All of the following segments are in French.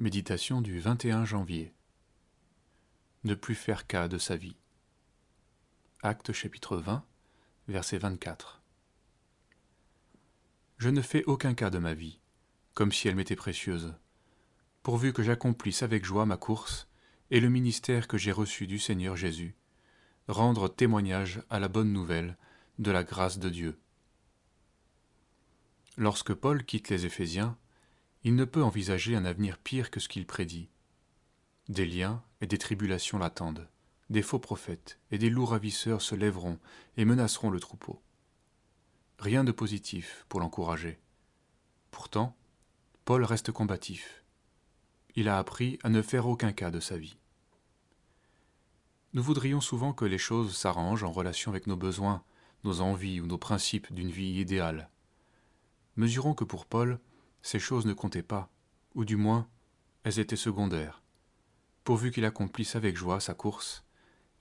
Méditation du 21 janvier. Ne plus faire cas de sa vie. Acte chapitre 20, verset 24. Je ne fais aucun cas de ma vie, comme si elle m'était précieuse, pourvu que j'accomplisse avec joie ma course et le ministère que j'ai reçu du Seigneur Jésus, rendre témoignage à la bonne nouvelle de la grâce de Dieu. Lorsque Paul quitte les Éphésiens, il ne peut envisager un avenir pire que ce qu'il prédit. Des liens et des tribulations l'attendent, des faux prophètes et des loups ravisseurs se lèveront et menaceront le troupeau. Rien de positif pour l'encourager. Pourtant, Paul reste combatif. Il a appris à ne faire aucun cas de sa vie. Nous voudrions souvent que les choses s'arrangent en relation avec nos besoins, nos envies ou nos principes d'une vie idéale. Mesurons que pour Paul, ces choses ne comptaient pas, ou du moins, elles étaient secondaires, pourvu qu'il accomplisse avec joie sa course,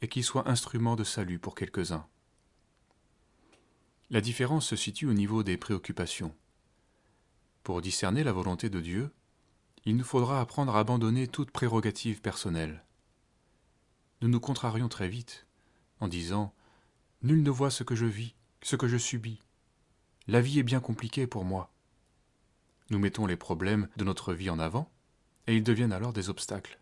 et qu'il soit instrument de salut pour quelques-uns. La différence se situe au niveau des préoccupations. Pour discerner la volonté de Dieu, il nous faudra apprendre à abandonner toute prérogative personnelle. Nous nous contrarions très vite en disant Nul ne voit ce que je vis, ce que je subis. La vie est bien compliquée pour moi. Nous mettons les problèmes de notre vie en avant, et ils deviennent alors des obstacles.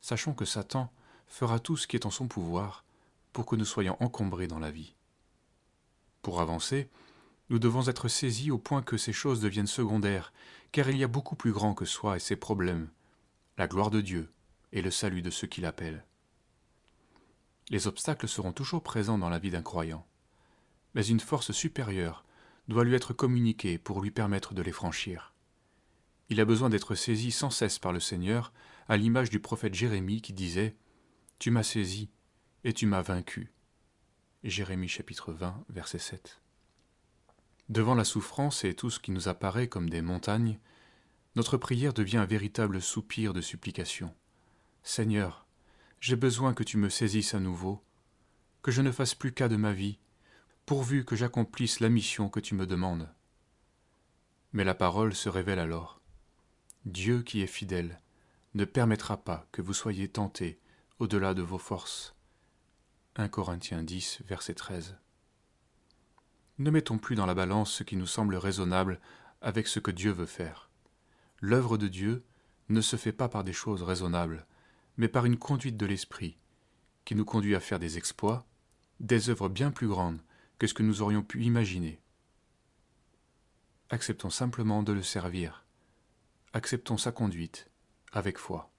Sachons que Satan fera tout ce qui est en son pouvoir pour que nous soyons encombrés dans la vie. Pour avancer, nous devons être saisis au point que ces choses deviennent secondaires, car il y a beaucoup plus grand que soi et ses problèmes, la gloire de Dieu et le salut de ceux qui l'appellent. Les obstacles seront toujours présents dans la vie d'un croyant, mais une force supérieure doit lui être communiqué pour lui permettre de les franchir. Il a besoin d'être saisi sans cesse par le Seigneur, à l'image du prophète Jérémie qui disait Tu m'as saisi et tu m'as vaincu. Jérémie chapitre 20, verset 7. Devant la souffrance et tout ce qui nous apparaît comme des montagnes, notre prière devient un véritable soupir de supplication. Seigneur, j'ai besoin que tu me saisisses à nouveau, que je ne fasse plus cas de ma vie, pourvu que j'accomplisse la mission que tu me demandes. Mais la parole se révèle alors. Dieu qui est fidèle ne permettra pas que vous soyez tentés au-delà de vos forces. 1 Corinthiens 10, verset 13. Ne mettons plus dans la balance ce qui nous semble raisonnable avec ce que Dieu veut faire. L'œuvre de Dieu ne se fait pas par des choses raisonnables, mais par une conduite de l'Esprit, qui nous conduit à faire des exploits, des œuvres bien plus grandes que ce que nous aurions pu imaginer. Acceptons simplement de le servir. Acceptons sa conduite avec foi.